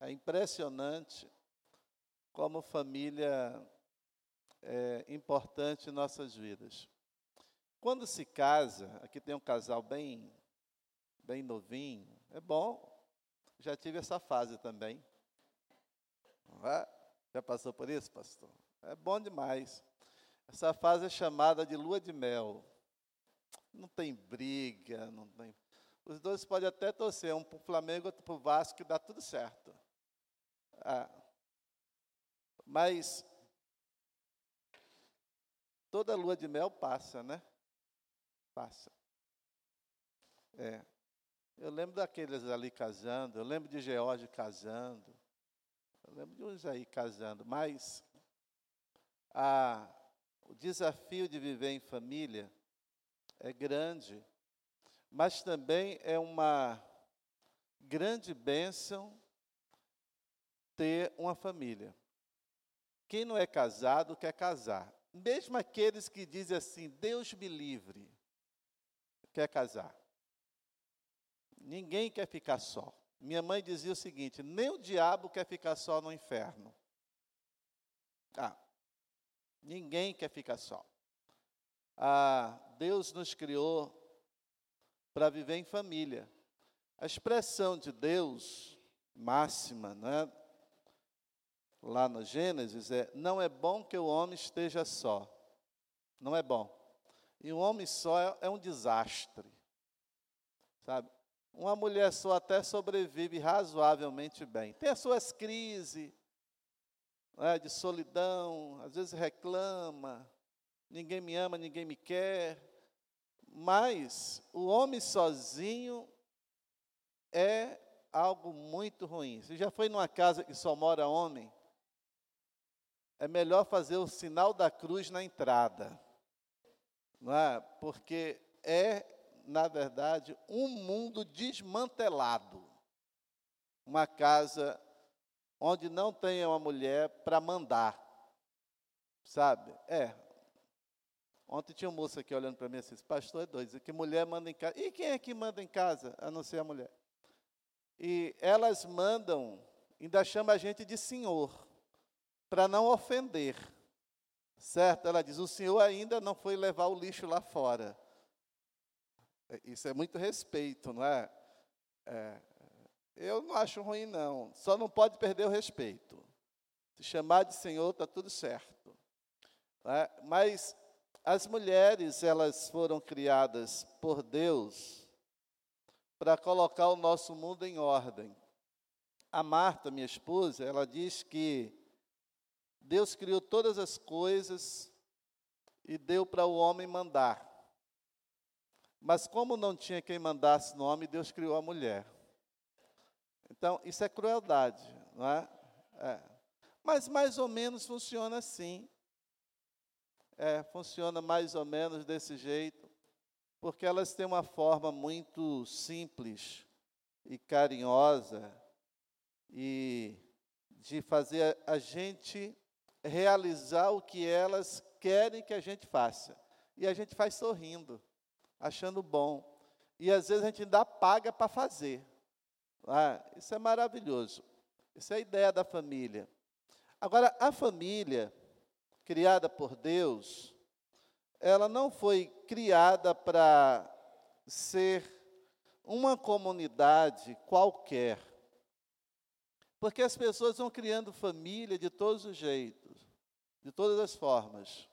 É impressionante como família é importante em nossas vidas. Quando se casa, aqui tem um casal bem, bem novinho, é bom. Já tive essa fase também. É? Já passou por isso, pastor? É bom demais. Essa fase é chamada de lua de mel. Não tem briga, não tem. Os dois podem até torcer, um para o Flamengo, outro para o Vasco, que dá tudo certo. Ah. Mas toda lua de mel passa, né? Passa. É. Eu lembro daqueles ali casando, eu lembro de George casando, eu lembro de uns aí casando, mas a, o desafio de viver em família é grande, mas também é uma grande bênção ter uma família. Quem não é casado quer casar. Mesmo aqueles que dizem assim, Deus me livre, quer casar. Ninguém quer ficar só. Minha mãe dizia o seguinte: nem o diabo quer ficar só no inferno. Ah, ninguém quer ficar só. Ah, Deus nos criou para viver em família. A expressão de Deus máxima, né, lá no Gênesis, é: não é bom que o homem esteja só. Não é bom. E um homem só é, é um desastre. Sabe? Uma mulher só até sobrevive razoavelmente bem. Tem as suas crises né, de solidão, às vezes reclama, ninguém me ama, ninguém me quer. Mas o homem sozinho é algo muito ruim. Você já foi numa casa que só mora homem? É melhor fazer o sinal da cruz na entrada, não é? Porque é, na verdade, um mundo desmantelado. Uma casa onde não tem uma mulher para mandar, sabe? É, Ontem tinha um moço aqui olhando para mim assim, pastor é doido, que mulher manda em casa. E quem é que manda em casa, a não ser a mulher? E elas mandam, ainda chama a gente de senhor, para não ofender. Certo? Ela diz, o senhor ainda não foi levar o lixo lá fora. É, isso é muito respeito, não é? é eu não acho ruim, não. Só não pode perder o respeito. Se chamar de senhor, está tudo certo. É? Mas as mulheres, elas foram criadas por Deus para colocar o nosso mundo em ordem. A Marta, minha esposa, ela diz que Deus criou todas as coisas e deu para o homem mandar. Mas como não tinha quem mandasse no homem, Deus criou a mulher. Então, isso é crueldade, não é? é. Mas mais ou menos funciona assim. É, funciona mais ou menos desse jeito, porque elas têm uma forma muito simples e carinhosa e de fazer a gente realizar o que elas querem que a gente faça. E a gente faz sorrindo, achando bom. E às vezes a gente ainda paga para fazer. Ah, isso é maravilhoso. Isso é a ideia da família. Agora, a família criada por Deus, ela não foi criada para ser uma comunidade qualquer. Porque as pessoas vão criando família de todos os jeitos, de todas as formas.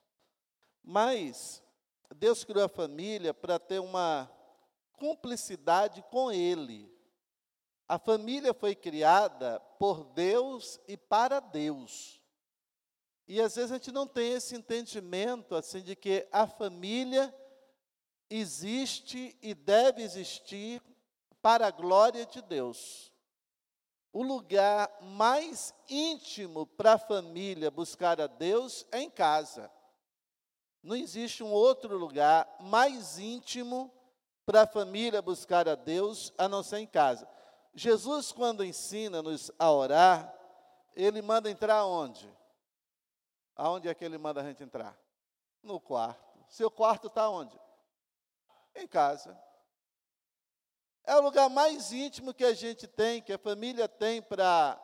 Mas Deus criou a família para ter uma cumplicidade com Ele. A família foi criada por Deus e para Deus. E às vezes a gente não tem esse entendimento assim de que a família existe e deve existir para a glória de Deus. O lugar mais íntimo para a família buscar a Deus é em casa. Não existe um outro lugar mais íntimo para a família buscar a Deus a não ser em casa. Jesus, quando ensina-nos a orar, ele manda entrar onde? Aonde é que ele manda a gente entrar? No quarto. Seu quarto está onde? Em casa. É o lugar mais íntimo que a gente tem, que a família tem para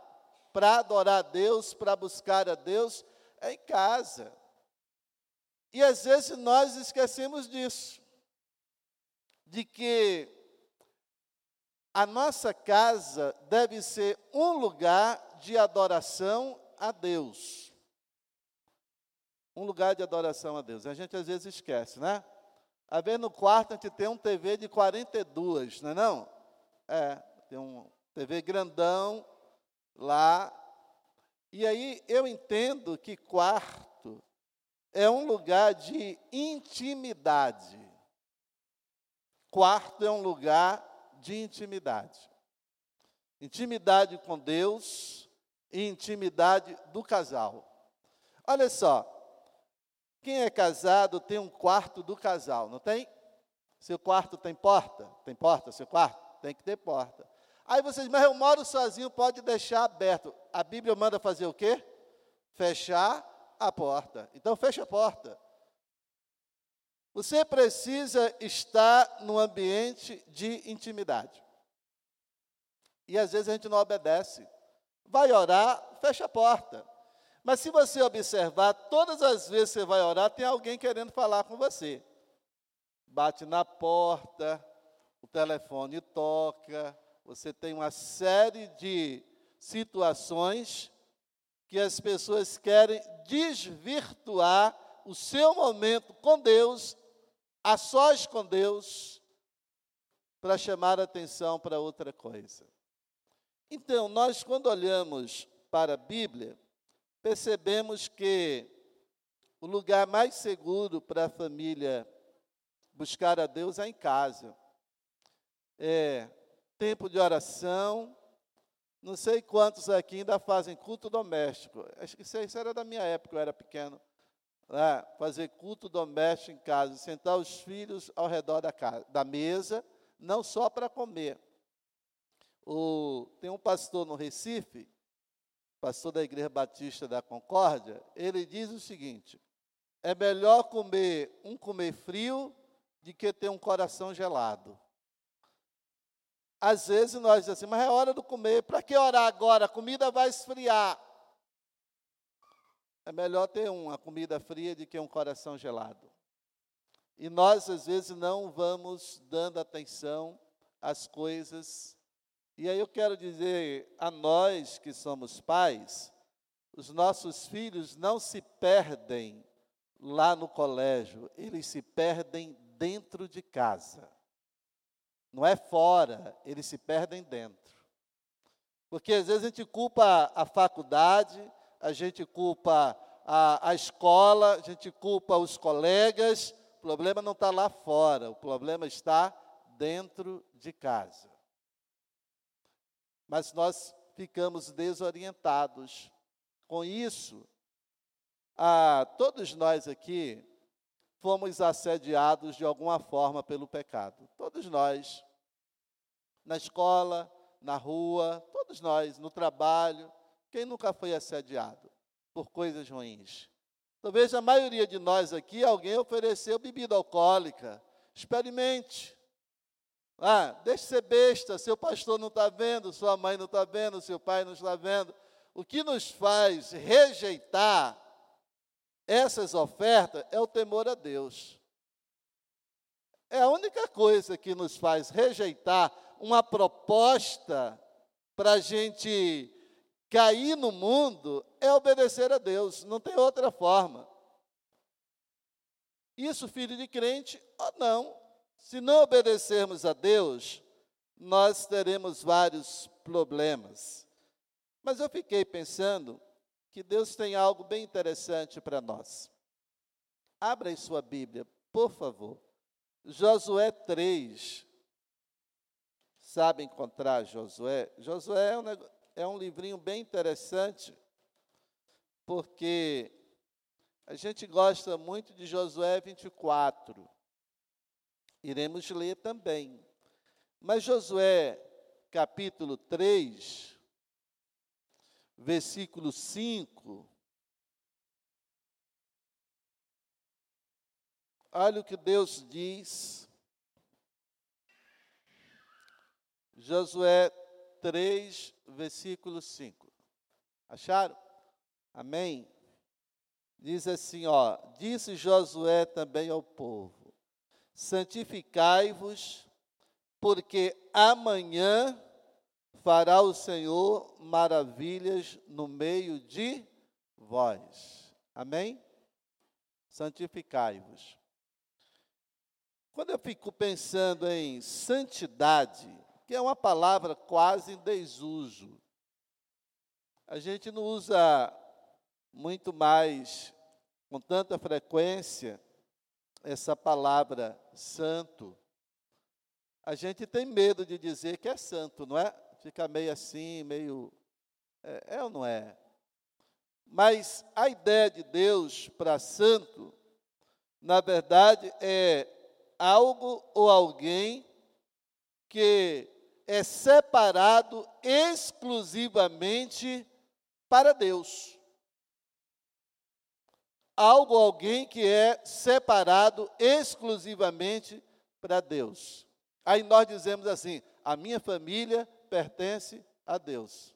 adorar a Deus, para buscar a Deus, é em casa. E às vezes nós esquecemos disso, de que a nossa casa deve ser um lugar de adoração a Deus. Um lugar de adoração a Deus. A gente às vezes esquece, né? A ver no quarto a gente tem um TV de 42, não é não? É, tem um TV grandão lá. E aí eu entendo que quarto é um lugar de intimidade. Quarto é um lugar de intimidade. Intimidade com Deus e intimidade do casal. Olha só, quem é casado tem um quarto do casal, não tem? Seu quarto tem porta? Tem porta, seu quarto? Tem que ter porta. Aí vocês, mas eu moro sozinho, pode deixar aberto. A Bíblia manda fazer o quê? Fechar a porta. Então fecha a porta. Você precisa estar num ambiente de intimidade. E às vezes a gente não obedece. Vai orar, fecha a porta. Mas se você observar, todas as vezes que você vai orar, tem alguém querendo falar com você. Bate na porta, o telefone toca, você tem uma série de situações que as pessoas querem desvirtuar o seu momento com Deus, a sós com Deus, para chamar atenção para outra coisa. Então, nós, quando olhamos para a Bíblia, percebemos que o lugar mais seguro para a família buscar a Deus é em casa. É tempo de oração. Não sei quantos aqui ainda fazem culto doméstico. Acho que isso era da minha época, eu era pequeno. Né? Fazer culto doméstico em casa, sentar os filhos ao redor da, casa, da mesa, não só para comer. O, tem um pastor no Recife pastor da Igreja Batista da Concórdia, ele diz o seguinte: é melhor comer um comer frio do que ter um coração gelado. Às vezes nós dizemos assim, mas é hora de comer, para que orar agora? A comida vai esfriar. É melhor ter uma comida fria do que um coração gelado. E nós, às vezes, não vamos dando atenção às coisas e aí eu quero dizer a nós que somos pais, os nossos filhos não se perdem lá no colégio, eles se perdem dentro de casa. Não é fora, eles se perdem dentro. Porque às vezes a gente culpa a faculdade, a gente culpa a, a escola, a gente culpa os colegas, o problema não está lá fora, o problema está dentro de casa mas nós ficamos desorientados. Com isso, ah, todos nós aqui fomos assediados de alguma forma pelo pecado. Todos nós, na escola, na rua, todos nós, no trabalho. Quem nunca foi assediado por coisas ruins? Talvez a maioria de nós aqui, alguém ofereceu bebida alcoólica. Experimente. Ah, deixe ser besta, seu pastor não está vendo, sua mãe não está vendo, seu pai não está vendo. O que nos faz rejeitar essas ofertas é o temor a Deus. É a única coisa que nos faz rejeitar uma proposta para a gente cair no mundo é obedecer a Deus, não tem outra forma. Isso, filho de crente ou não, se não obedecermos a Deus, nós teremos vários problemas. Mas eu fiquei pensando que Deus tem algo bem interessante para nós. Abra em sua Bíblia, por favor. Josué 3. Sabe encontrar Josué? Josué é um, é um livrinho bem interessante, porque a gente gosta muito de Josué 24 iremos ler também. Mas Josué, capítulo 3, versículo 5. Olha o que Deus diz. Josué 3, versículo 5. Acharam? Amém? Diz assim, ó, disse Josué também ao povo: Santificai-vos, porque amanhã fará o Senhor maravilhas no meio de vós. Amém? Santificai-vos. Quando eu fico pensando em santidade, que é uma palavra quase em desuso, a gente não usa muito mais, com tanta frequência, essa palavra santo. A gente tem medo de dizer que é santo, não é? Fica meio assim, meio. É, é ou não é? Mas a ideia de Deus para santo, na verdade, é algo ou alguém que é separado exclusivamente para Deus algo, alguém que é separado exclusivamente para Deus. Aí nós dizemos assim: a minha família pertence a Deus.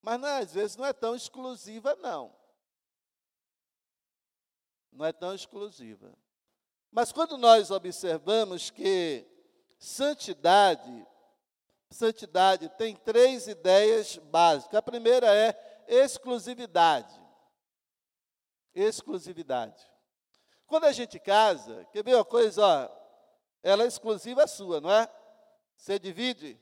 Mas não, é, às vezes não é tão exclusiva, não. Não é tão exclusiva. Mas quando nós observamos que santidade, santidade tem três ideias básicas. A primeira é exclusividade exclusividade. Quando a gente casa, quer ver uma coisa, ó, ela é exclusiva sua, não é? Você divide,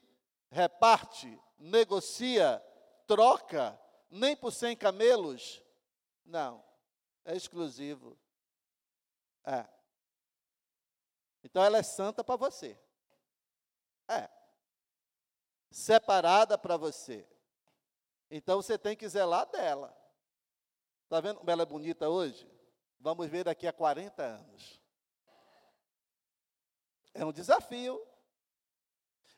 reparte, negocia, troca, nem por cem camelos. Não, é exclusivo. É. Então ela é santa para você. É. Separada para você. Então você tem que zelar dela. Está vendo como ela é bonita hoje? Vamos ver daqui a 40 anos. É um desafio.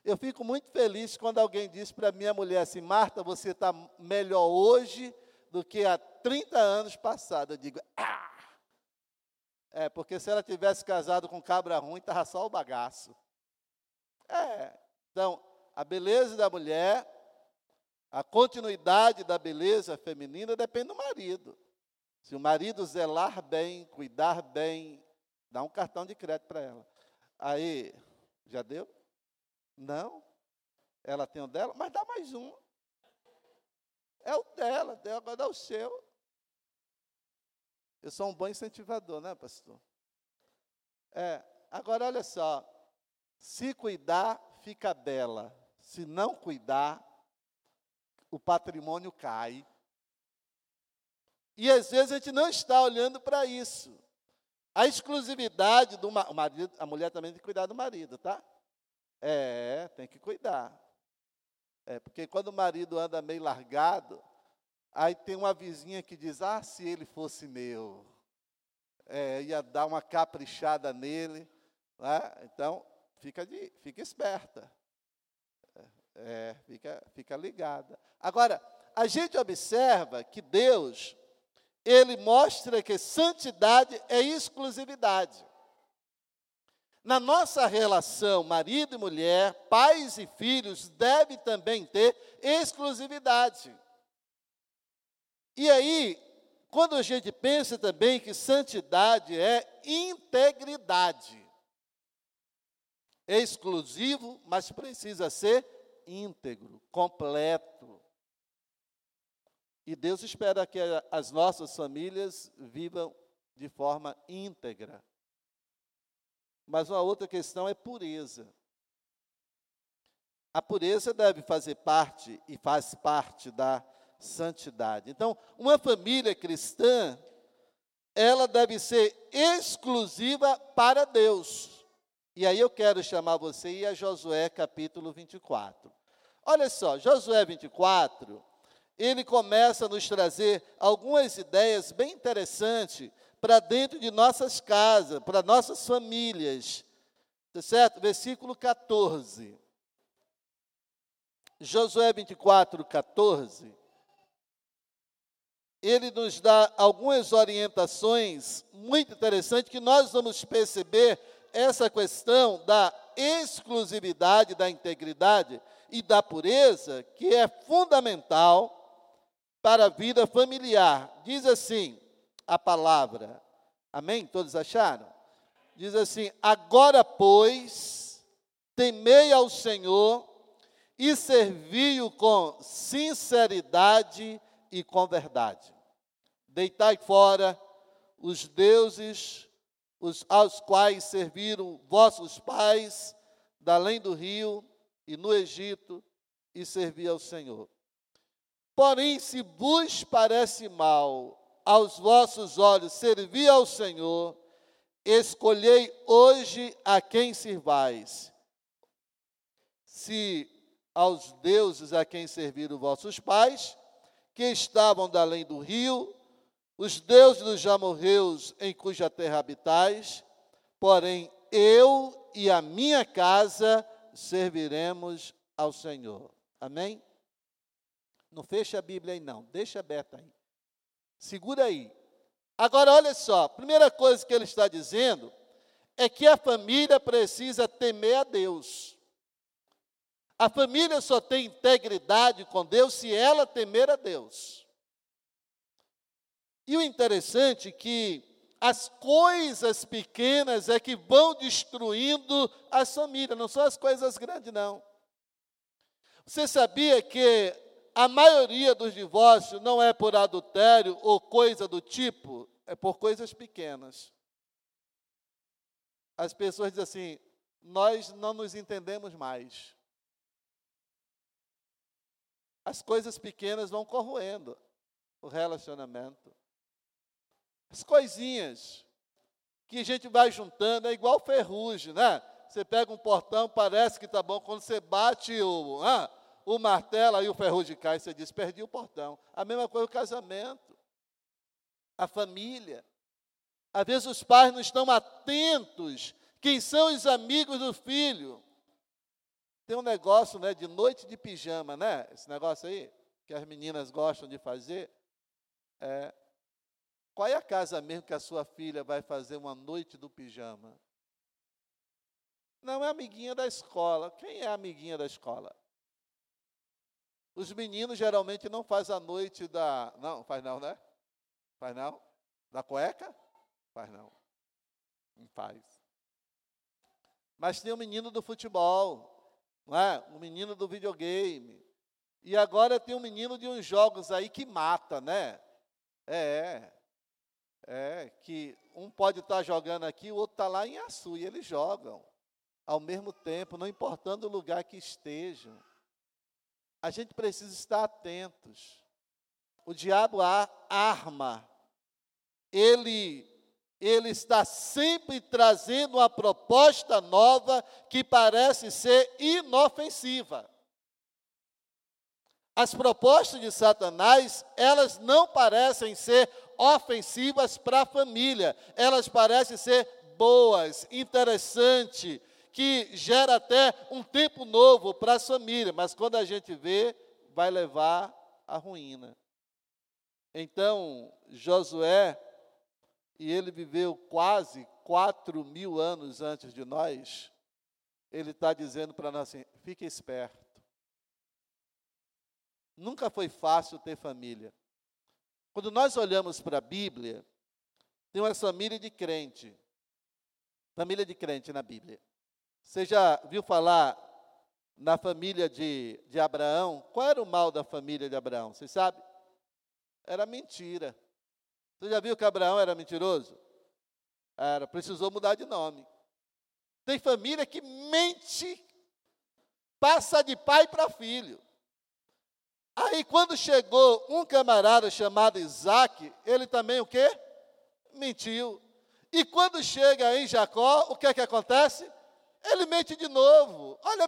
Eu fico muito feliz quando alguém diz para minha mulher assim, Marta, você está melhor hoje do que há 30 anos passado. Eu digo, ah! É, porque se ela tivesse casado com cabra ruim, estava só o bagaço. É, então, a beleza da mulher, a continuidade da beleza feminina depende do marido. Se o marido zelar bem, cuidar bem, dá um cartão de crédito para ela. Aí, já deu? Não. Ela tem o dela, mas dá mais um. É o dela, agora dá o seu. Eu sou um bom incentivador, né, pastor? É, agora olha só. Se cuidar, fica bela. Se não cuidar, o patrimônio cai. E às vezes a gente não está olhando para isso. A exclusividade do marido, a mulher também tem que cuidar do marido, tá? É, tem que cuidar. É, porque quando o marido anda meio largado, aí tem uma vizinha que diz: Ah, se ele fosse meu, é, ia dar uma caprichada nele. Né? Então, fica, de, fica esperta. É, é, fica, fica ligada. Agora, a gente observa que Deus ele mostra que santidade é exclusividade. Na nossa relação marido e mulher, pais e filhos devem também ter exclusividade. E aí, quando a gente pensa também que santidade é integridade, é exclusivo, mas precisa ser íntegro, completo. E Deus espera que as nossas famílias vivam de forma íntegra. Mas uma outra questão é pureza. A pureza deve fazer parte e faz parte da santidade. Então, uma família cristã, ela deve ser exclusiva para Deus. E aí eu quero chamar você e a Josué capítulo 24. Olha só, Josué 24 ele começa a nos trazer algumas ideias bem interessantes para dentro de nossas casas, para nossas famílias. Tá certo? Versículo 14. Josué 24, 14. Ele nos dá algumas orientações muito interessantes que nós vamos perceber essa questão da exclusividade, da integridade, e da pureza, que é fundamental para a vida familiar. Diz assim a palavra. Amém? Todos acharam? Diz assim: Agora, pois, temei ao Senhor e servi-o com sinceridade e com verdade. Deitai fora os deuses os, aos quais serviram vossos pais, da além do rio e no Egito, e servi ao Senhor. Porém, se vos parece mal aos vossos olhos servir ao Senhor, escolhei hoje a quem sirvais. Se aos deuses a quem serviram vossos pais, que estavam da além do rio, os deuses dos amorreus em cuja terra habitais, porém eu e a minha casa serviremos ao Senhor. Amém? Não fecha a Bíblia aí não, deixa aberta aí. Segura aí. Agora olha só, a primeira coisa que ele está dizendo é que a família precisa temer a Deus. A família só tem integridade com Deus se ela temer a Deus. E o interessante é que as coisas pequenas é que vão destruindo as famílias, não são as coisas grandes, não. Você sabia que a maioria dos divórcios não é por adultério ou coisa do tipo, é por coisas pequenas. As pessoas dizem assim: nós não nos entendemos mais. As coisas pequenas vão corroendo o relacionamento. As coisinhas que a gente vai juntando, é igual ferrugem, né? Você pega um portão, parece que está bom, quando você bate o, ah, o martelo, aí o ferrugem cai, você diz, perdi o portão. A mesma coisa o casamento, a família. Às vezes os pais não estão atentos, quem são os amigos do filho. Tem um negócio né, de noite de pijama, né? Esse negócio aí, que as meninas gostam de fazer. É, qual é a casa mesmo que a sua filha vai fazer uma noite do pijama? Não é amiguinha da escola. Quem é amiguinha da escola? Os meninos geralmente não fazem a noite da. Não, faz não, né? Faz não? Da cueca? Faz não. Não faz. Mas tem o menino do futebol, não é? o menino do videogame. E agora tem um menino de uns jogos aí que mata, né? É. É, que um pode estar jogando aqui, o outro está lá em Açu, e eles jogam ao mesmo tempo, não importando o lugar que estejam. A gente precisa estar atentos. O diabo arma, ele, ele está sempre trazendo uma proposta nova que parece ser inofensiva. As propostas de Satanás, elas não parecem ser ofensivas para a família. Elas parecem ser boas, interessantes, que gera até um tempo novo para a família, mas quando a gente vê, vai levar à ruína. Então, Josué, e ele viveu quase quatro mil anos antes de nós, ele está dizendo para nós assim: fique esperto. Nunca foi fácil ter família. Quando nós olhamos para a Bíblia, tem uma família de crente. Família de crente na Bíblia. Você já viu falar na família de, de Abraão? Qual era o mal da família de Abraão? Você sabe? Era mentira. Você já viu que Abraão era mentiroso? Era, precisou mudar de nome. Tem família que mente, passa de pai para filho. Aí quando chegou um camarada chamado Isaac, ele também o quê? Mentiu. E quando chega em Jacó, o que é que acontece? Ele mente de novo. Olha,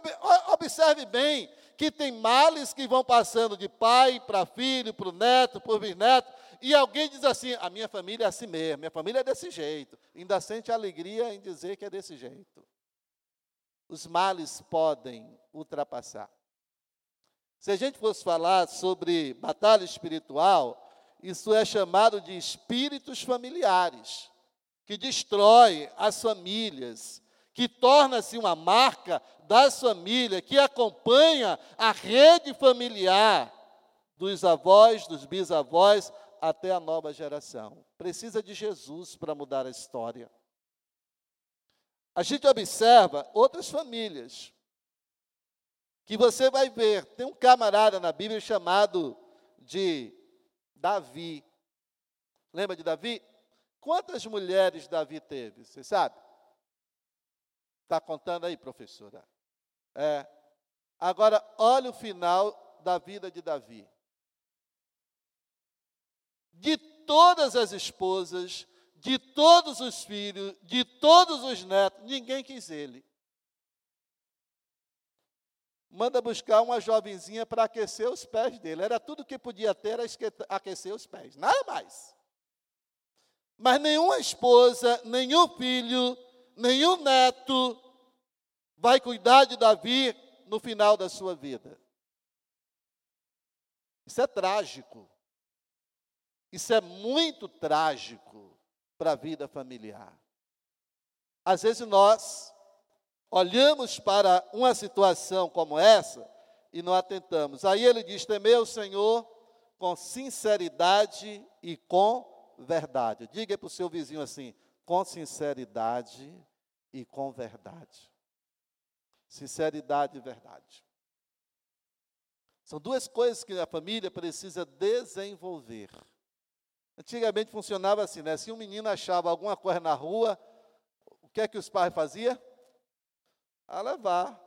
observe bem que tem males que vão passando de pai para filho, para o neto, para o bisneto, e alguém diz assim: a minha família é assim mesmo, minha família é desse jeito. Ainda sente alegria em dizer que é desse jeito. Os males podem ultrapassar. Se a gente fosse falar sobre batalha espiritual, isso é chamado de espíritos familiares, que destrói as famílias, que torna-se uma marca das famílias, que acompanha a rede familiar dos avós, dos bisavós, até a nova geração. Precisa de Jesus para mudar a história. A gente observa outras famílias que você vai ver. Tem um camarada na Bíblia chamado de Davi. Lembra de Davi? Quantas mulheres Davi teve? Você sabe? Está contando aí, professora? É. Agora, olha o final da vida de Davi. De todas as esposas, de todos os filhos, de todos os netos, ninguém quis ele. Manda buscar uma jovenzinha para aquecer os pés dele. Era tudo que podia ter, era aquecer os pés, nada mais. Mas nenhuma esposa, nenhum filho, nenhum neto vai cuidar de Davi no final da sua vida. Isso é trágico. Isso é muito trágico para a vida familiar. Às vezes nós olhamos para uma situação como essa e não atentamos. Aí ele diz: temer o Senhor com sinceridade e com verdade. Diga para o seu vizinho assim: com sinceridade e com verdade. Sinceridade e verdade. São duas coisas que a família precisa desenvolver. Antigamente funcionava assim, né? Se um menino achava alguma coisa na rua, o que é que os pais faziam? A levar.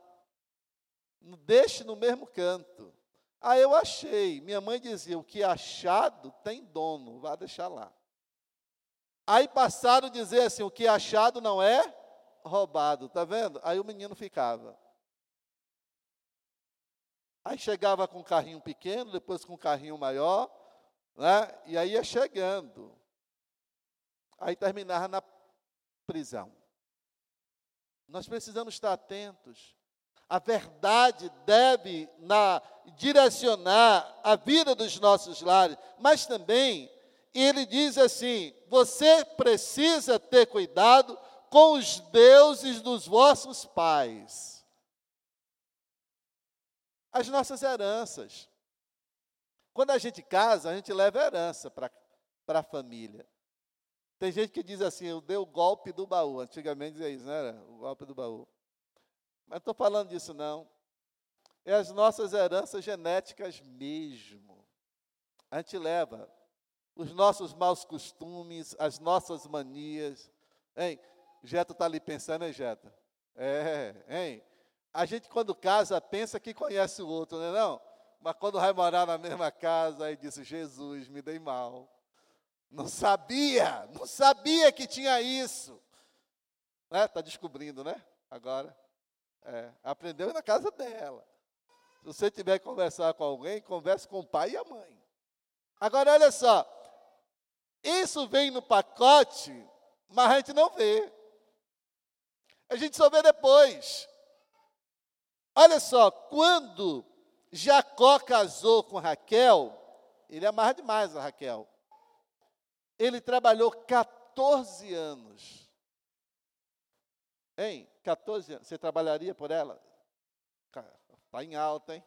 Deixe no mesmo canto. Aí eu achei. Minha mãe dizia: o que é achado tem dono, vá deixar lá. Aí passaram a dizer assim: o que é achado não é roubado, tá vendo? Aí o menino ficava. Aí chegava com um carrinho pequeno, depois com um carrinho maior, né? E aí ia chegando. Aí terminava na prisão. Nós precisamos estar atentos. A verdade deve na, direcionar a vida dos nossos lares, mas também ele diz assim: você precisa ter cuidado com os deuses dos vossos pais. As nossas heranças. Quando a gente casa, a gente leva herança para a família. Tem gente que diz assim, eu dei o golpe do baú. Antigamente dizia isso, não era? O golpe do baú. Mas não estou falando disso, não. É as nossas heranças genéticas mesmo. A gente leva os nossos maus costumes, as nossas manias. Hein? Jeta está ali pensando, hein, Jeta? É, hein? A gente, quando casa, pensa que conhece o outro, não é não? Mas quando vai morar na mesma casa, aí disse: Jesus, me dei mal. Não sabia, não sabia que tinha isso. Está? Tá descobrindo, né? Agora. É, aprendeu na casa dela. Se você tiver que conversar com alguém, converse com o pai e a mãe. Agora, olha só. Isso vem no pacote, mas a gente não vê. A gente só vê depois. Olha só, quando Jacó casou com Raquel, ele amava demais a Raquel. Ele trabalhou 14 anos. Hein? 14 anos. Você trabalharia por ela? Está em alta, hein?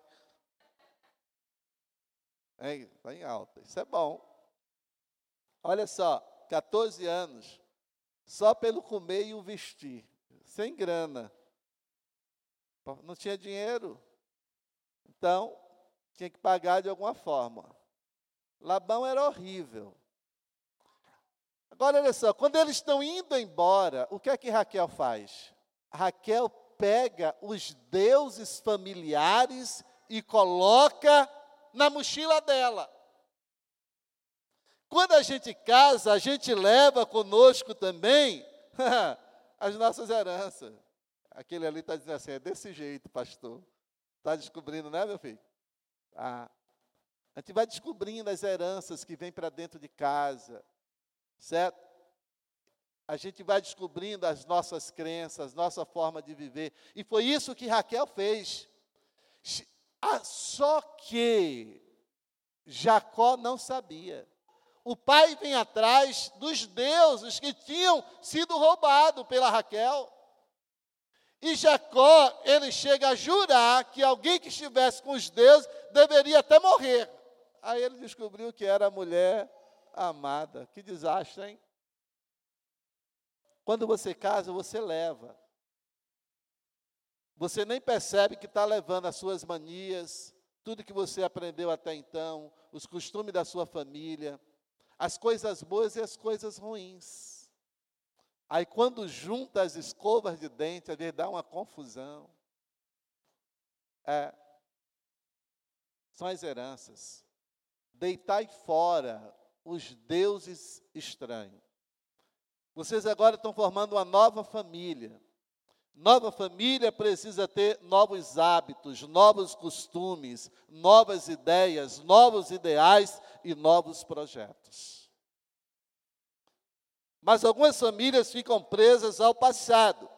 Está em alta. Isso é bom. Olha só, 14 anos. Só pelo comer e o vestir. Sem grana. Não tinha dinheiro. Então, tinha que pagar de alguma forma. Labão era horrível. Agora, olha só, quando eles estão indo embora, o que é que Raquel faz? Raquel pega os deuses familiares e coloca na mochila dela. Quando a gente casa, a gente leva conosco também as nossas heranças. Aquele ali está dizendo assim: é desse jeito, pastor. Está descobrindo, né, meu filho? A gente vai descobrindo as heranças que vêm para dentro de casa, certo? A gente vai descobrindo as nossas crenças, nossa forma de viver. E foi isso que Raquel fez. Ah, só que Jacó não sabia. O pai vem atrás dos deuses que tinham sido roubados pela Raquel. E Jacó, ele chega a jurar que alguém que estivesse com os deuses deveria até morrer. Aí ele descobriu que era a mulher amada. Que desastre, hein? Quando você casa, você leva. Você nem percebe que está levando as suas manias, tudo que você aprendeu até então, os costumes da sua família, as coisas boas e as coisas ruins. Aí quando junta as escovas de dente, às vezes dá uma confusão. É, são as heranças. Deitai fora os deuses estranhos. Vocês agora estão formando uma nova família. Nova família precisa ter novos hábitos, novos costumes, novas ideias, novos ideais e novos projetos. Mas algumas famílias ficam presas ao passado.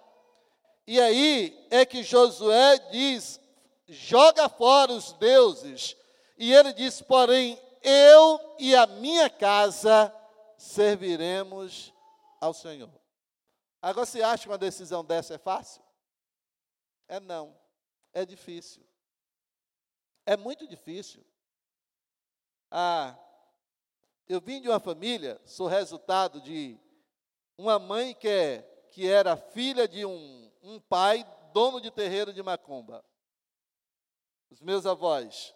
E aí é que Josué diz: joga fora os deuses. E ele diz: porém, eu e a minha casa serviremos ao Senhor. Agora, você acha que uma decisão dessa é fácil? É não. É difícil. É muito difícil. Ah, eu vim de uma família, sou resultado de uma mãe que, é, que era filha de um, um pai dono de terreiro de macumba. Os meus avós,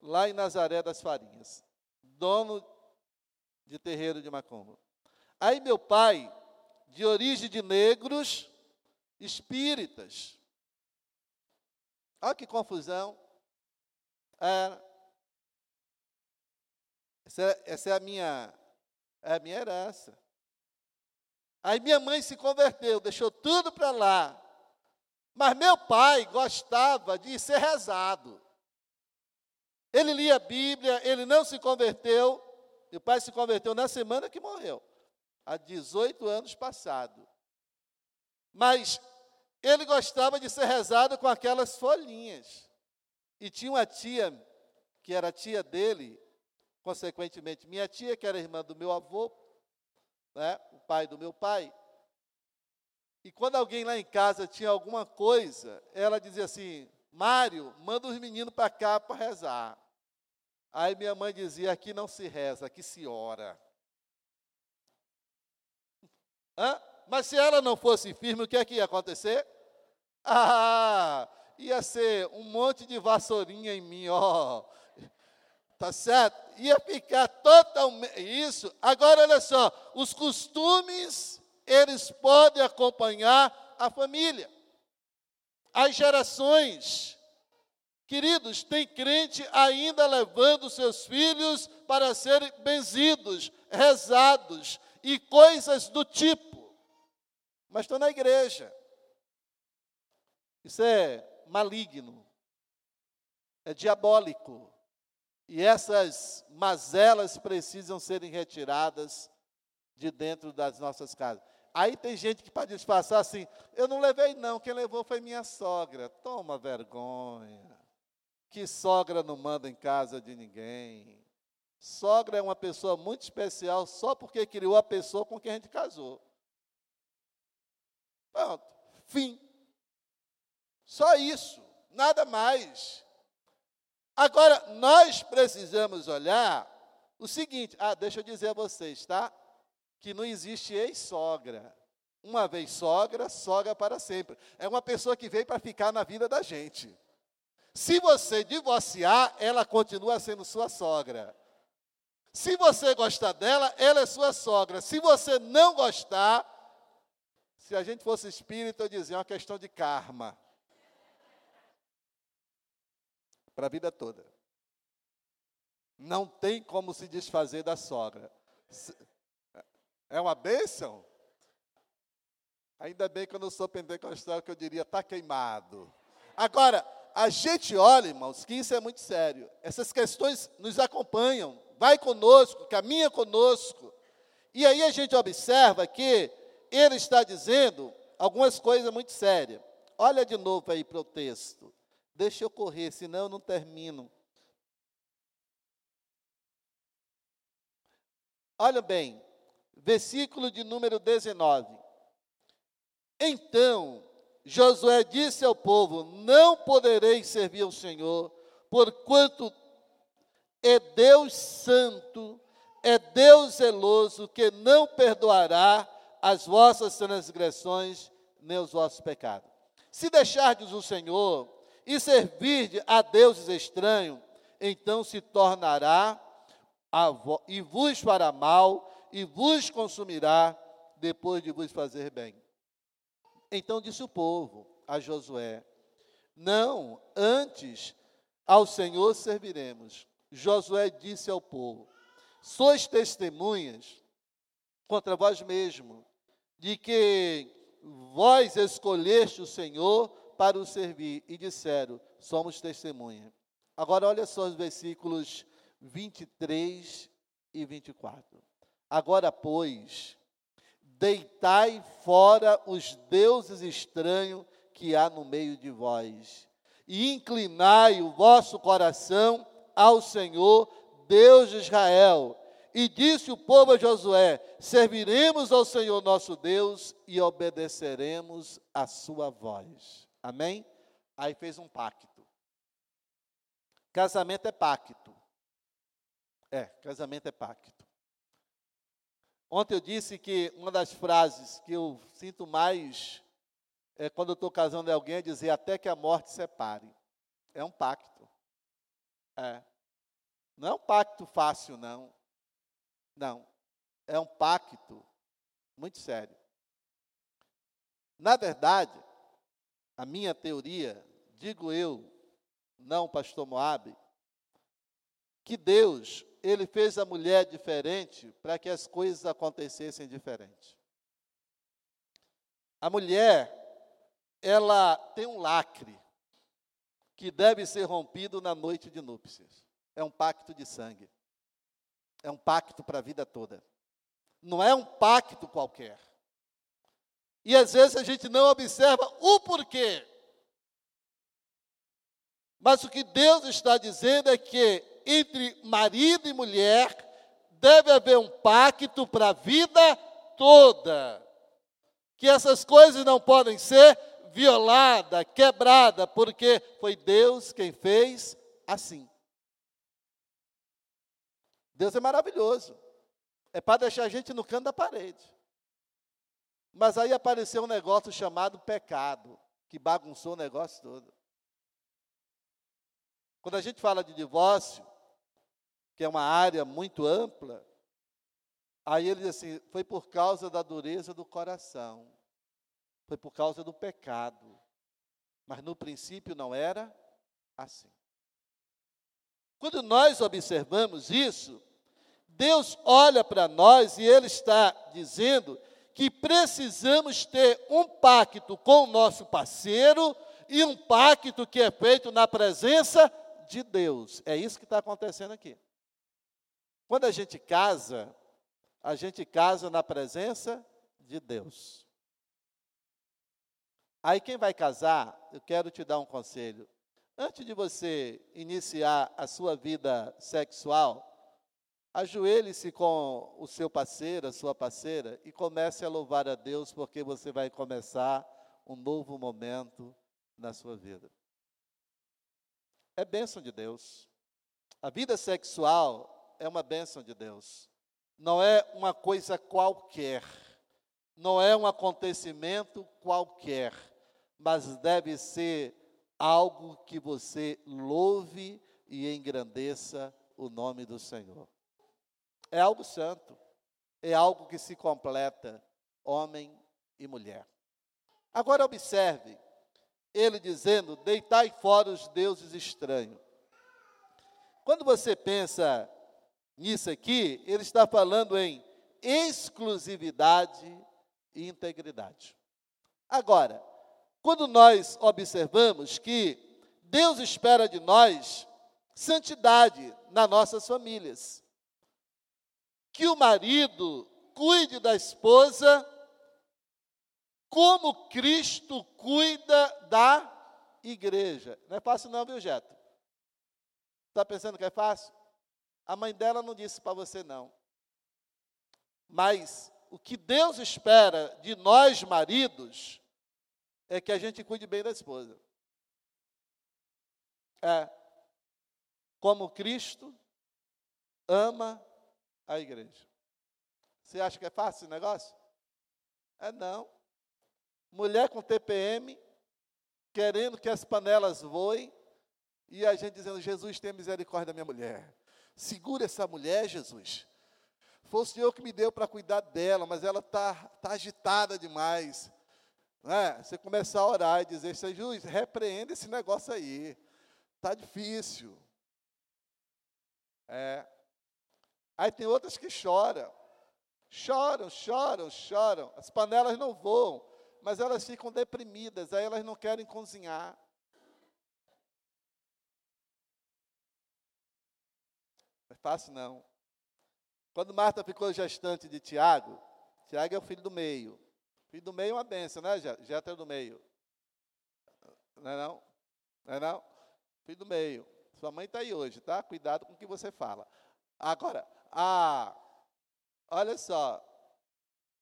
lá em Nazaré das Farinhas, dono de terreiro de macumba. Aí meu pai de origem de negros, espíritas. Olha que confusão. É, essa, é, essa é a minha, é a minha herança. Aí minha mãe se converteu, deixou tudo para lá. Mas meu pai gostava de ser rezado. Ele lia a Bíblia, ele não se converteu. Meu pai se converteu na semana que morreu há 18 anos passado. Mas ele gostava de ser rezado com aquelas folhinhas. E tinha uma tia, que era tia dele, consequentemente, minha tia, que era irmã do meu avô, né, o pai do meu pai. E quando alguém lá em casa tinha alguma coisa, ela dizia assim: Mário, manda os meninos para cá para rezar. Aí minha mãe dizia: aqui não se reza, aqui se ora. Hã? Mas se ela não fosse firme, o que é que ia acontecer? Ah, ia ser um monte de vassourinha em mim, ó. Tá certo? Ia ficar totalmente isso. Agora olha só, os costumes eles podem acompanhar a família. As gerações. Queridos, tem crente ainda levando seus filhos para serem benzidos, rezados, e coisas do tipo. Mas estou na igreja. Isso é maligno, é diabólico. E essas mazelas precisam serem retiradas de dentro das nossas casas. Aí tem gente que para disfarçar assim, eu não levei não, quem levou foi minha sogra. Toma vergonha. Que sogra não manda em casa de ninguém. Sogra é uma pessoa muito especial só porque criou a pessoa com quem a gente casou. Pronto, fim. Só isso, nada mais. Agora, nós precisamos olhar o seguinte: ah, deixa eu dizer a vocês, tá? Que não existe ex-sogra. Uma vez sogra, sogra para sempre. É uma pessoa que veio para ficar na vida da gente. Se você divorciar, ela continua sendo sua sogra. Se você gostar dela, ela é sua sogra. Se você não gostar, se a gente fosse espírita, eu dizia, é uma questão de karma. Para a vida toda. Não tem como se desfazer da sogra. É uma bênção? Ainda bem que eu não sou pentecostal, que eu diria, está queimado. Agora, a gente olha, irmãos, que isso é muito sério. Essas questões nos acompanham vai conosco, caminha conosco. E aí a gente observa que ele está dizendo algumas coisas muito sérias. Olha de novo aí para o texto. Deixa eu correr, senão eu não termino. Olha bem, versículo de número 19. Então Josué disse ao povo: Não podereis servir ao Senhor, porquanto é Deus santo, é Deus zeloso, que não perdoará as vossas transgressões nem os vossos pecados. Se deixardes o Senhor e servirdes a deuses estranhos, então se tornará e vos fará mal e vos consumirá depois de vos fazer bem. Então disse o povo a Josué: Não, antes ao Senhor serviremos. Josué disse ao povo: Sois testemunhas contra vós mesmo, de que vós escolheste o Senhor para o servir. E disseram: Somos testemunha. Agora olha só os versículos 23 e 24. Agora, pois, deitai fora os deuses estranhos que há no meio de vós, e inclinai o vosso coração ao Senhor, Deus de Israel. E disse o povo a Josué: Serviremos ao Senhor nosso Deus e obedeceremos a sua voz. Amém? Aí fez um pacto. Casamento é pacto. É, casamento é pacto. Ontem eu disse que uma das frases que eu sinto mais é quando eu estou casando alguém é dizer até que a morte separe. É um pacto. É. Não é um pacto fácil, não. Não. É um pacto muito sério. Na verdade, a minha teoria, digo eu, não pastor Moab, que Deus, ele fez a mulher diferente para que as coisas acontecessem diferente. A mulher, ela tem um lacre que deve ser rompido na noite de núpcias. É um pacto de sangue. É um pacto para a vida toda. Não é um pacto qualquer. E às vezes a gente não observa o porquê. Mas o que Deus está dizendo é que entre marido e mulher deve haver um pacto para a vida toda. Que essas coisas não podem ser violadas, quebradas, porque foi Deus quem fez assim. Deus é maravilhoso. É para deixar a gente no canto da parede. Mas aí apareceu um negócio chamado pecado, que bagunçou o negócio todo. Quando a gente fala de divórcio, que é uma área muito ampla, aí ele diz assim: foi por causa da dureza do coração, foi por causa do pecado. Mas no princípio não era assim. Quando nós observamos isso, Deus olha para nós e Ele está dizendo que precisamos ter um pacto com o nosso parceiro e um pacto que é feito na presença de Deus. É isso que está acontecendo aqui. Quando a gente casa, a gente casa na presença de Deus. Aí quem vai casar, eu quero te dar um conselho. Antes de você iniciar a sua vida sexual, Ajoelhe-se com o seu parceiro, a sua parceira, e comece a louvar a Deus, porque você vai começar um novo momento na sua vida. É bênção de Deus. A vida sexual é uma bênção de Deus. Não é uma coisa qualquer. Não é um acontecimento qualquer. Mas deve ser algo que você louve e engrandeça o nome do Senhor. É algo santo. É algo que se completa, homem e mulher. Agora observe, ele dizendo: deitai fora os deuses estranhos. Quando você pensa nisso aqui, ele está falando em exclusividade e integridade. Agora, quando nós observamos que Deus espera de nós santidade nas nossas famílias, que o marido cuide da esposa como Cristo cuida da igreja. Não é fácil não, viu, Jeto? Está pensando que é fácil? A mãe dela não disse para você não. Mas o que Deus espera de nós maridos é que a gente cuide bem da esposa. É. Como Cristo ama a igreja. Você acha que é fácil esse negócio? É não. Mulher com TPM, querendo que as panelas voem, e a gente dizendo: Jesus, tem misericórdia da minha mulher. Segura essa mulher, Jesus. Foi o Senhor que me deu para cuidar dela, mas ela está tá agitada demais. É, você começar a orar e dizer, Jesus, repreenda esse negócio aí. Está difícil. É. Aí tem outras que choram. Choram, choram, choram. As panelas não voam, mas elas ficam deprimidas, aí elas não querem cozinhar. Não é fácil não. Quando Marta ficou gestante de Tiago, Tiago é o filho do meio. Filho do meio é uma benção, né, Jéter do meio. Não é não? Não é não? Filho do meio. Sua mãe está aí hoje, tá? Cuidado com o que você fala. Agora, a, olha só.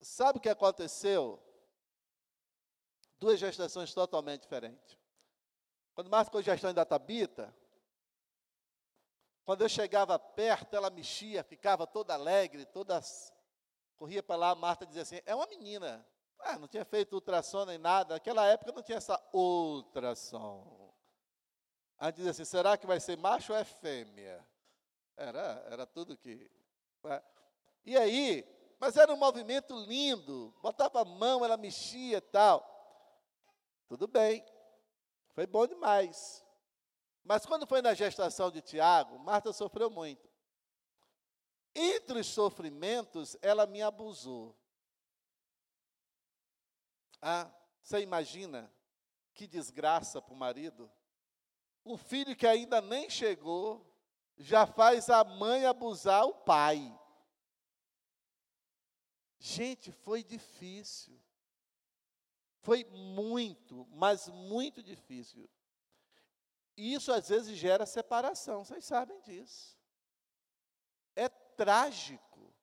Sabe o que aconteceu? Duas gestações totalmente diferentes. Quando Marta ficou gestante da Tabita, quando eu chegava perto, ela mexia, ficava toda alegre, toda. Corria para lá, a Marta dizia assim: é uma menina. Ah, não tinha feito ultrassom nem nada. Naquela época não tinha essa ultrassom. A gente dizia assim: será que vai ser macho ou é fêmea? Era, era tudo que. Né? E aí, mas era um movimento lindo. Botava a mão, ela mexia e tal. Tudo bem. Foi bom demais. Mas quando foi na gestação de Tiago, Marta sofreu muito. Entre os sofrimentos, ela me abusou. Ah, você imagina que desgraça para o marido? O filho que ainda nem chegou, já faz a mãe abusar o pai. Gente, foi difícil. Foi muito, mas muito difícil. E isso às vezes gera separação, vocês sabem disso. É trágico.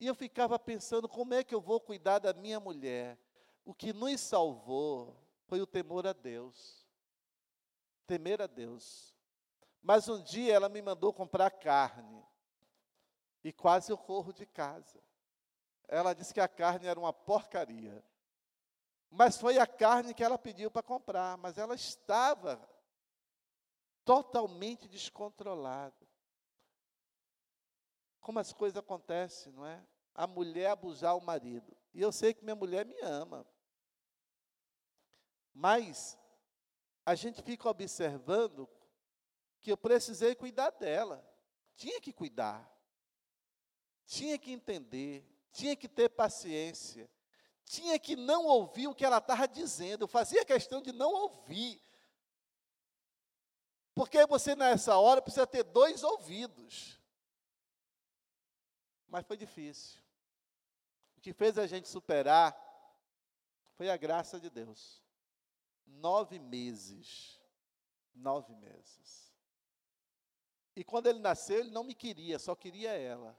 E eu ficava pensando como é que eu vou cuidar da minha mulher. O que nos salvou foi o temor a Deus. Temer a Deus. Mas um dia ela me mandou comprar carne. E quase eu corro de casa. Ela disse que a carne era uma porcaria. Mas foi a carne que ela pediu para comprar. Mas ela estava totalmente descontrolado. Como as coisas acontecem, não é? A mulher abusar o marido. E eu sei que minha mulher me ama. Mas a gente fica observando que eu precisei cuidar dela. Tinha que cuidar. Tinha que entender. Tinha que ter paciência. Tinha que não ouvir o que ela estava dizendo. Eu fazia questão de não ouvir. Porque você nessa hora precisa ter dois ouvidos. Mas foi difícil. Que fez a gente superar foi a graça de Deus. Nove meses. Nove meses. E quando ele nasceu, ele não me queria, só queria ela.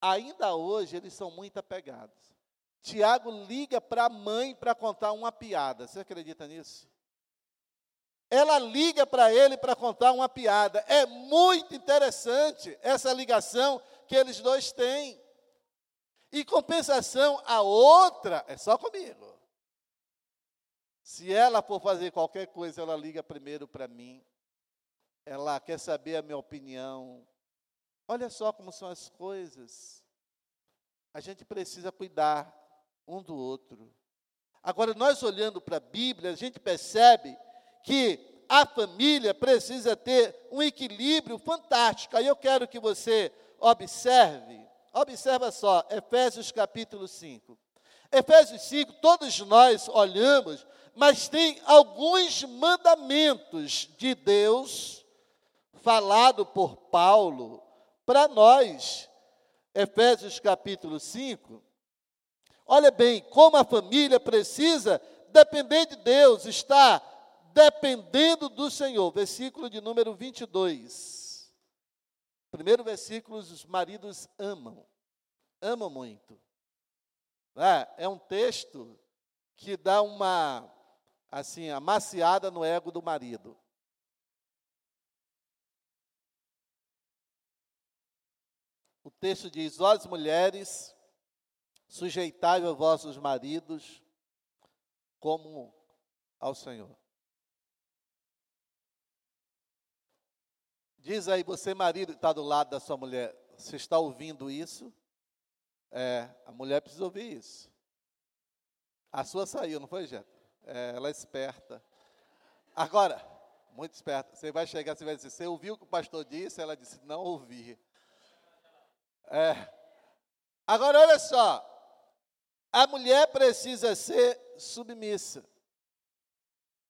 Ainda hoje, eles são muito apegados. Tiago liga para a mãe para contar uma piada. Você acredita nisso? ela liga para ele para contar uma piada. É muito interessante essa ligação que eles dois têm. E compensação, a outra é só comigo. Se ela for fazer qualquer coisa, ela liga primeiro para mim. Ela quer saber a minha opinião. Olha só como são as coisas. A gente precisa cuidar um do outro. Agora, nós olhando para a Bíblia, a gente percebe que a família precisa ter um equilíbrio fantástico. Aí eu quero que você observe, observa só, Efésios capítulo 5. Efésios 5, todos nós olhamos, mas tem alguns mandamentos de Deus falado por Paulo para nós. Efésios capítulo 5. Olha bem, como a família precisa depender de Deus, está dependendo do Senhor. Versículo de número 22. Primeiro versículo, os maridos amam. Amam muito. É, é um texto que dá uma, assim, amaciada no ego do marido. O texto diz: Ó mulheres, sujeitai a vossos maridos como ao Senhor. Diz aí, você, marido, está do lado da sua mulher, você está ouvindo isso? É, a mulher precisa ouvir isso. A sua saiu, não foi, Jeta? É, ela é esperta. Agora, muito esperta. Você vai chegar, você vai dizer, você ouviu o que o pastor disse? Ela disse, não ouvi. É. Agora, olha só. A mulher precisa ser submissa.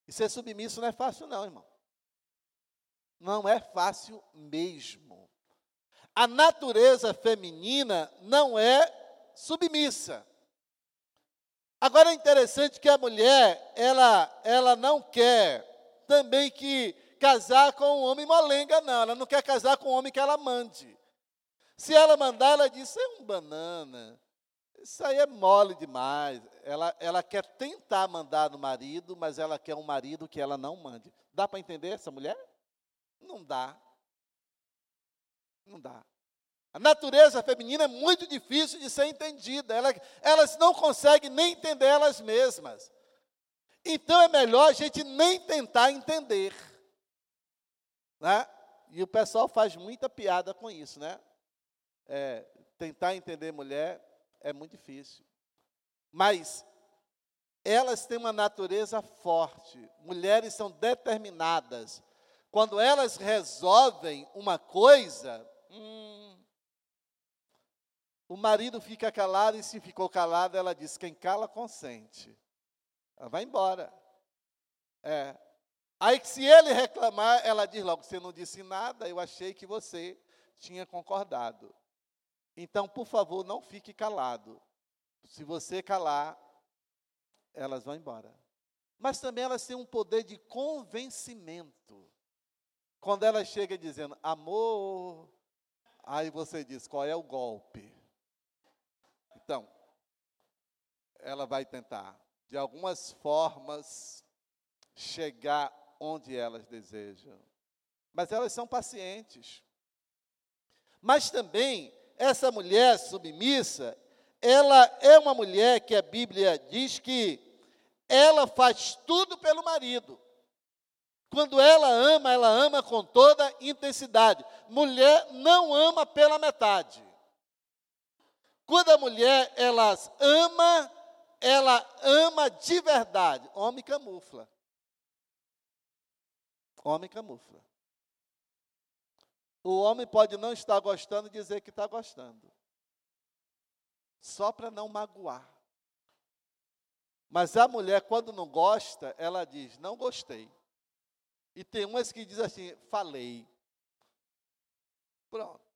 E ser submisso não é fácil, não, irmão. Não é fácil mesmo. A natureza feminina não é submissa. Agora é interessante que a mulher, ela, ela não quer também que casar com um homem molenga, não. Ela não quer casar com um homem que ela mande. Se ela mandar, ela diz, é um banana. Isso aí é mole demais. Ela, ela quer tentar mandar no marido, mas ela quer um marido que ela não mande. Dá para entender essa mulher? Não dá. Não dá. A natureza feminina é muito difícil de ser entendida. Ela, elas não conseguem nem entender elas mesmas. Então é melhor a gente nem tentar entender. Né? E o pessoal faz muita piada com isso, né? É, tentar entender mulher é muito difícil. Mas elas têm uma natureza forte. Mulheres são determinadas. Quando elas resolvem uma coisa, hum, o marido fica calado e se ficou calado, ela diz: quem cala consente. Ela vai embora. É. Aí se ele reclamar, ela diz logo: você não disse nada, eu achei que você tinha concordado. Então, por favor, não fique calado. Se você calar, elas vão embora. Mas também elas têm um poder de convencimento. Quando ela chega dizendo, amor, aí você diz, qual é o golpe? Então, ela vai tentar, de algumas formas, chegar onde elas desejam. Mas elas são pacientes. Mas também, essa mulher submissa, ela é uma mulher que a Bíblia diz que ela faz tudo pelo marido. Quando ela ama, ela ama com toda intensidade. Mulher não ama pela metade. Quando a mulher ela ama, ela ama de verdade. Homem camufla. Homem camufla. O homem pode não estar gostando e dizer que está gostando. Só para não magoar. Mas a mulher, quando não gosta, ela diz: não gostei. E tem umas que dizem assim: falei. Pronto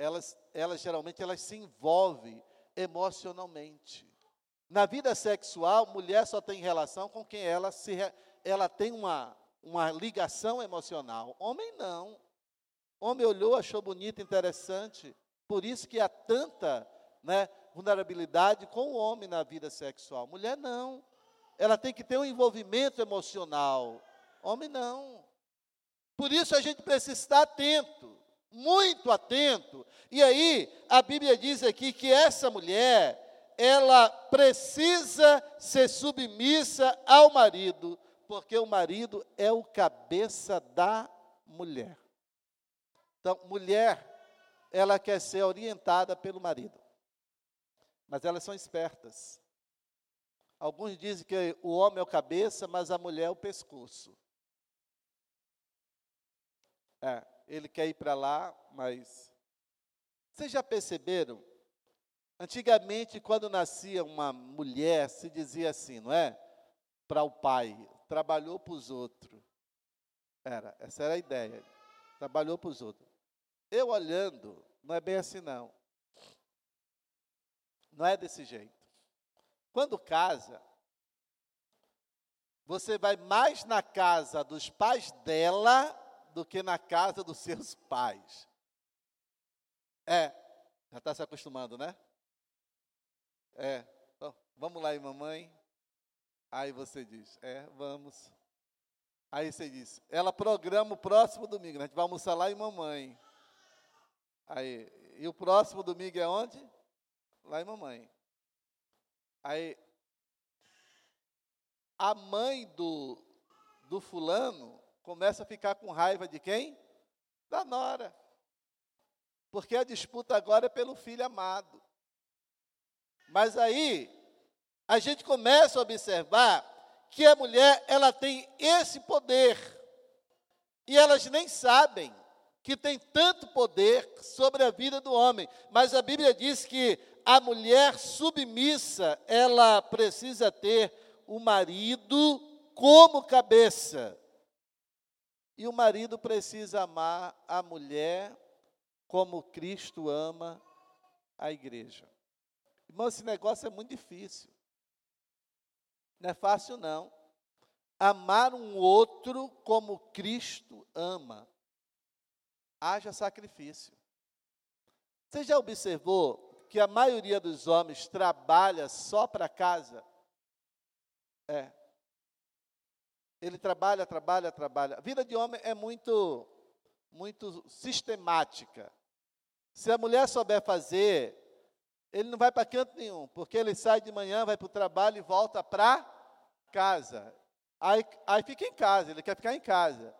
elas, elas geralmente elas se envolvem emocionalmente. Na vida sexual, mulher só tem relação com quem ela se ela tem uma, uma ligação emocional. Homem não. Homem olhou, achou bonito, interessante. Por isso que há tanta né, vulnerabilidade com o homem na vida sexual. Mulher não. Ela tem que ter um envolvimento emocional. Homem não. Por isso a gente precisa estar atento muito atento. E aí, a Bíblia diz aqui que essa mulher, ela precisa ser submissa ao marido, porque o marido é o cabeça da mulher. Então, mulher, ela quer ser orientada pelo marido. Mas elas são espertas. Alguns dizem que o homem é o cabeça, mas a mulher é o pescoço. É, ele quer ir para lá, mas. Vocês já perceberam? Antigamente, quando nascia uma mulher, se dizia assim, não é? Para o pai, trabalhou para os outros. Era, essa era a ideia. Trabalhou para os outros. Eu olhando, não é bem assim, não. Não é desse jeito. Quando casa, você vai mais na casa dos pais dela do que na casa dos seus pais. É, já está se acostumando, né? É, então, vamos lá, aí, mamãe. Aí você diz, é, vamos. Aí você diz, ela programa o próximo domingo, né? a gente vai almoçar lá em mamãe. Aí, e o próximo domingo é onde? Lá em mamãe. Aí, a mãe do, do fulano começa a ficar com raiva de quem? Da nora. Porque a disputa agora é pelo filho amado. Mas aí, a gente começa a observar que a mulher, ela tem esse poder. E elas nem sabem que tem tanto poder sobre a vida do homem. Mas a Bíblia diz que a mulher submissa, ela precisa ter o marido como cabeça. E o marido precisa amar a mulher como Cristo ama a igreja. Irmão, esse negócio é muito difícil. Não é fácil, não. Amar um outro como Cristo ama. Haja sacrifício. Você já observou que a maioria dos homens trabalha só para casa? É. Ele trabalha, trabalha, trabalha. A vida de homem é muito, muito sistemática. Se a mulher souber fazer ele não vai para canto nenhum, porque ele sai de manhã, vai para o trabalho e volta para casa. Aí, aí fica em casa, ele quer ficar em casa.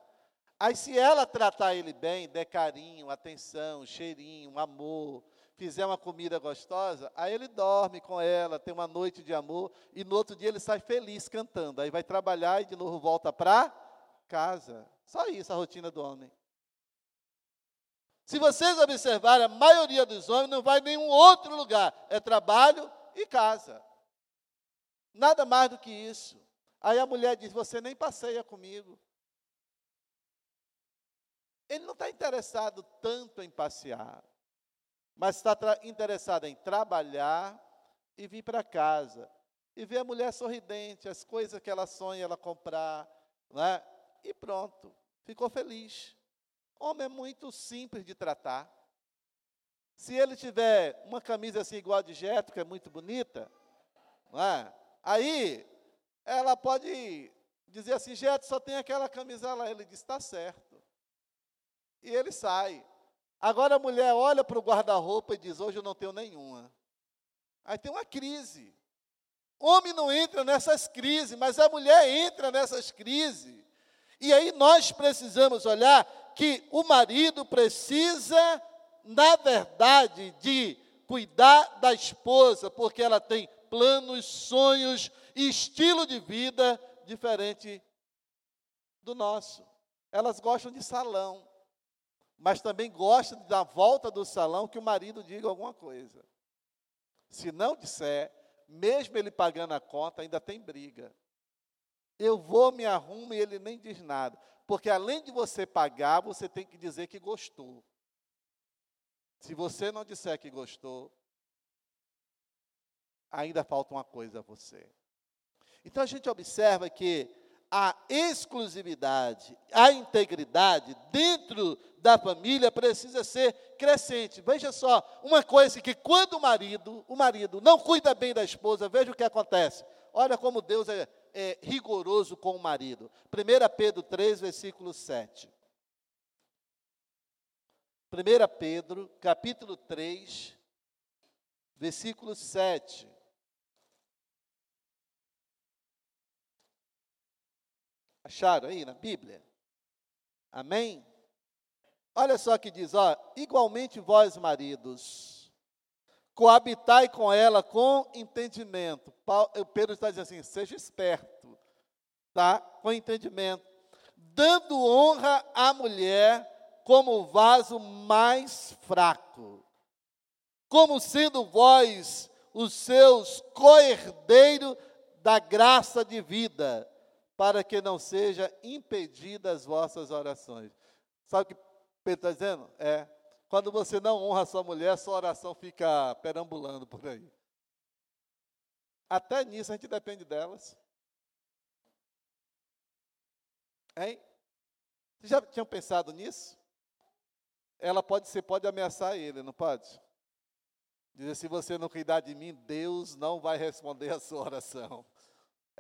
Aí, se ela tratar ele bem, der carinho, atenção, cheirinho, amor, fizer uma comida gostosa, aí ele dorme com ela, tem uma noite de amor, e no outro dia ele sai feliz cantando. Aí vai trabalhar e de novo volta para casa. Só isso a rotina do homem. Se vocês observarem, a maioria dos homens não vai em nenhum outro lugar, é trabalho e casa. Nada mais do que isso. Aí a mulher diz: Você nem passeia comigo. Ele não está interessado tanto em passear, mas está interessado em trabalhar e vir para casa. E ver a mulher sorridente, as coisas que ela sonha ela comprar, né? e pronto, ficou feliz. Homem é muito simples de tratar. Se ele tiver uma camisa assim igual a de Jeto, que é muito bonita, é? aí ela pode dizer assim, Jeto, só tem aquela camisa lá. Ele diz, está certo. E ele sai. Agora a mulher olha para o guarda-roupa e diz, hoje eu não tenho nenhuma. Aí tem uma crise. Homem não entra nessas crises, mas a mulher entra nessas crises. E aí nós precisamos olhar que o marido precisa, na verdade, de cuidar da esposa, porque ela tem planos, sonhos e estilo de vida diferente do nosso. Elas gostam de salão, mas também gostam de dar volta do salão que o marido diga alguma coisa. Se não disser, mesmo ele pagando a conta, ainda tem briga. Eu vou, me arrumo e ele nem diz nada. Porque além de você pagar, você tem que dizer que gostou. Se você não disser que gostou, ainda falta uma coisa a você. Então a gente observa que a exclusividade, a integridade dentro da família precisa ser crescente. Veja só, uma coisa que quando o marido, o marido não cuida bem da esposa, veja o que acontece. Olha como Deus é é, rigoroso com o marido. 1 Pedro 3, versículo 7. 1 Pedro, capítulo 3, versículo 7. Acharam aí na Bíblia? Amém? Olha só que diz, ó, igualmente vós maridos, coabitai com ela com entendimento. Paulo, Pedro está dizendo assim: seja esperto, tá? Com entendimento, dando honra à mulher como o vaso mais fraco, como sendo vós os seus co-herdeiros da graça de vida, para que não seja impedida as vossas orações. Sabe o que Pedro está dizendo? É, quando você não honra sua mulher, sua oração fica perambulando por aí. Até nisso a gente depende delas. Hein? Vocês já tinham pensado nisso? Ela pode ser, pode ameaçar ele, não pode? Dizer, se você não cuidar de mim, Deus não vai responder a sua oração.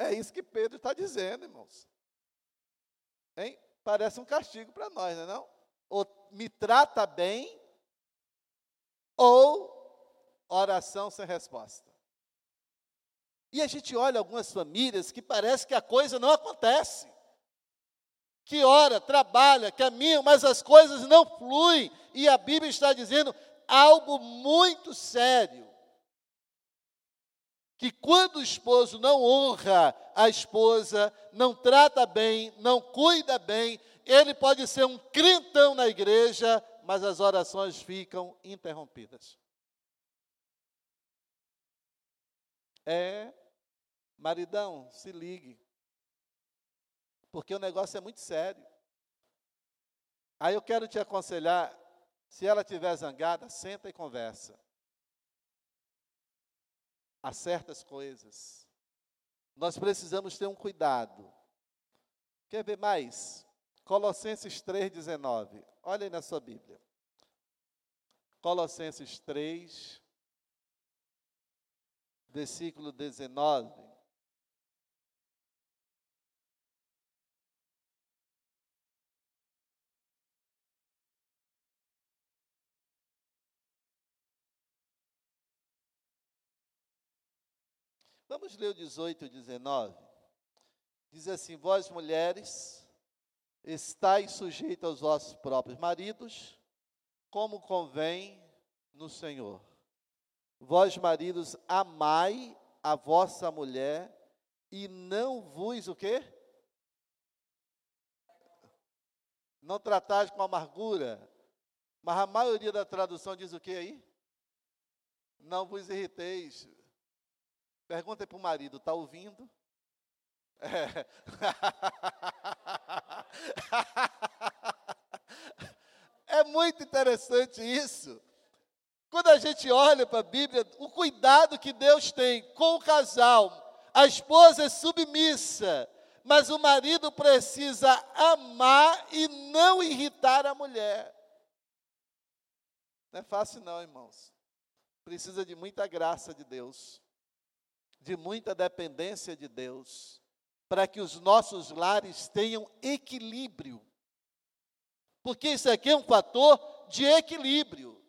É isso que Pedro está dizendo, irmãos. Hein? Parece um castigo para nós, não é não? Ou me trata bem, ou oração sem resposta. E a gente olha algumas famílias que parece que a coisa não acontece. Que ora, trabalha, caminha, mas as coisas não fluem. E a Bíblia está dizendo algo muito sério. Que quando o esposo não honra a esposa, não trata bem, não cuida bem, ele pode ser um crentão na igreja, mas as orações ficam interrompidas. É, maridão, se ligue. Porque o negócio é muito sério. Aí eu quero te aconselhar, se ela estiver zangada, senta e conversa. Há certas coisas. Nós precisamos ter um cuidado. Quer ver mais? Colossenses 3,19. Olha aí na sua Bíblia. Colossenses 3, versículo 19. Vamos ler o 18 e 19. Diz assim: Vós mulheres, estáis sujeitos aos vossos próprios maridos, como convém no Senhor. Vós, maridos, amai a vossa mulher e não vos o quê? Não tratais com amargura. Mas a maioria da tradução diz o que aí? Não vos irriteis. Pergunta para o marido, está ouvindo? É. é muito interessante isso. Quando a gente olha para a Bíblia, o cuidado que Deus tem com o casal, a esposa é submissa, mas o marido precisa amar e não irritar a mulher. Não é fácil, não, irmãos. Precisa de muita graça de Deus, de muita dependência de Deus, para que os nossos lares tenham equilíbrio. Porque isso aqui é um fator de equilíbrio.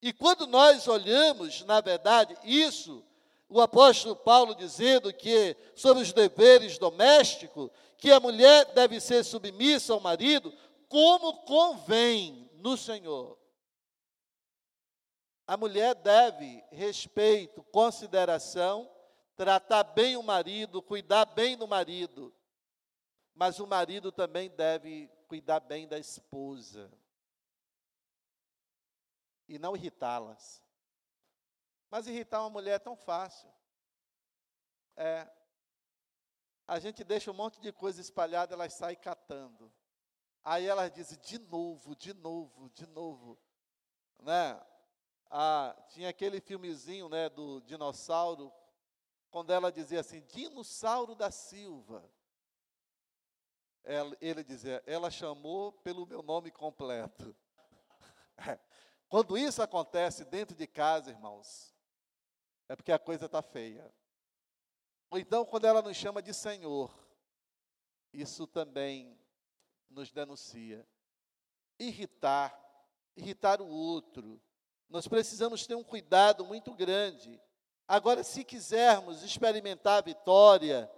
E quando nós olhamos, na verdade, isso, o apóstolo Paulo dizendo que sobre os deveres domésticos, que a mulher deve ser submissa ao marido, como convém no Senhor. A mulher deve respeito, consideração, tratar bem o marido, cuidar bem do marido. Mas o marido também deve cuidar bem da esposa e não irritá-las. Mas irritar uma mulher é tão fácil. É. A gente deixa um monte de coisa espalhada, elas saem catando. Aí elas dizem de novo, de novo, de novo. Né? Ah, tinha aquele filmezinho né, do dinossauro, quando ela dizia assim, dinossauro da Silva. ele dizia, ela chamou pelo meu nome completo. Quando isso acontece dentro de casa, irmãos, é porque a coisa está feia. Ou então, quando ela nos chama de Senhor, isso também nos denuncia. Irritar, irritar o outro. Nós precisamos ter um cuidado muito grande. Agora, se quisermos experimentar a vitória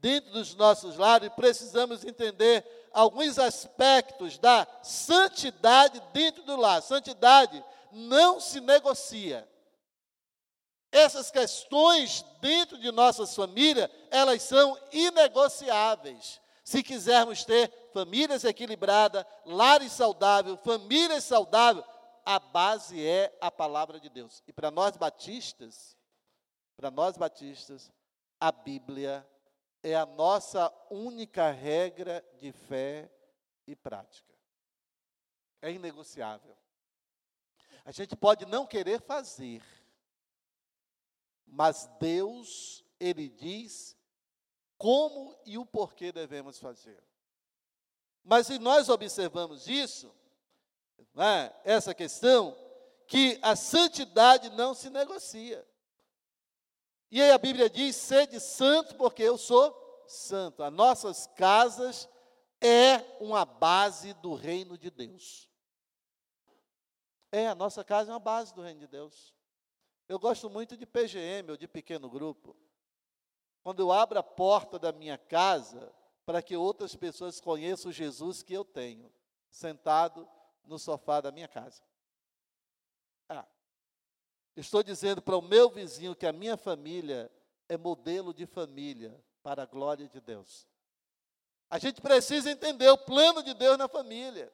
dentro dos nossos lares, precisamos entender alguns aspectos da santidade dentro do lar. Santidade não se negocia. Essas questões dentro de nossas famílias, elas são inegociáveis. Se quisermos ter famílias equilibradas, lares saudáveis, famílias saudáveis, a base é a palavra de Deus. E para nós batistas, para nós batistas, a Bíblia é a nossa única regra de fé e prática. É inegociável. A gente pode não querer fazer, mas Deus, Ele diz como e o porquê devemos fazer. Mas se nós observamos isso, né, essa questão, que a santidade não se negocia. E aí a Bíblia diz: sede santo, porque eu sou santo. As nossas casas é uma base do reino de Deus. É, a nossa casa é uma base do reino de Deus. Eu gosto muito de PGM ou de pequeno grupo. Quando eu abro a porta da minha casa para que outras pessoas conheçam o Jesus que eu tenho, sentado no sofá da minha casa. Estou dizendo para o meu vizinho que a minha família é modelo de família para a glória de Deus. A gente precisa entender o plano de Deus na família.